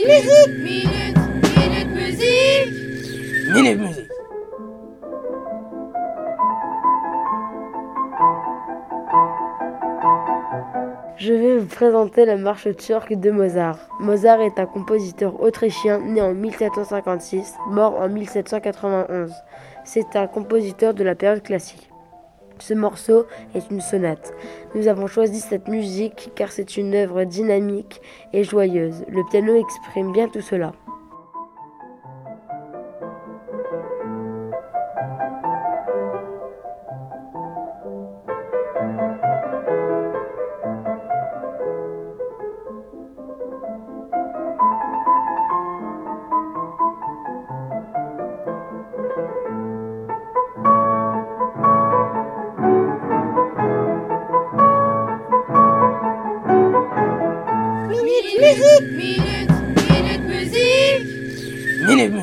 Minute, minute, minute musique. Minute Musique. Je vais vous présenter la marche turque de Mozart. Mozart est un compositeur autrichien né en 1756, mort en 1791. C'est un compositeur de la période classique. Ce morceau est une sonate. Nous avons choisi cette musique car c'est une œuvre dynamique et joyeuse. Le piano exprime bien tout cela. Minute, minute, minute musique. Minute Musique.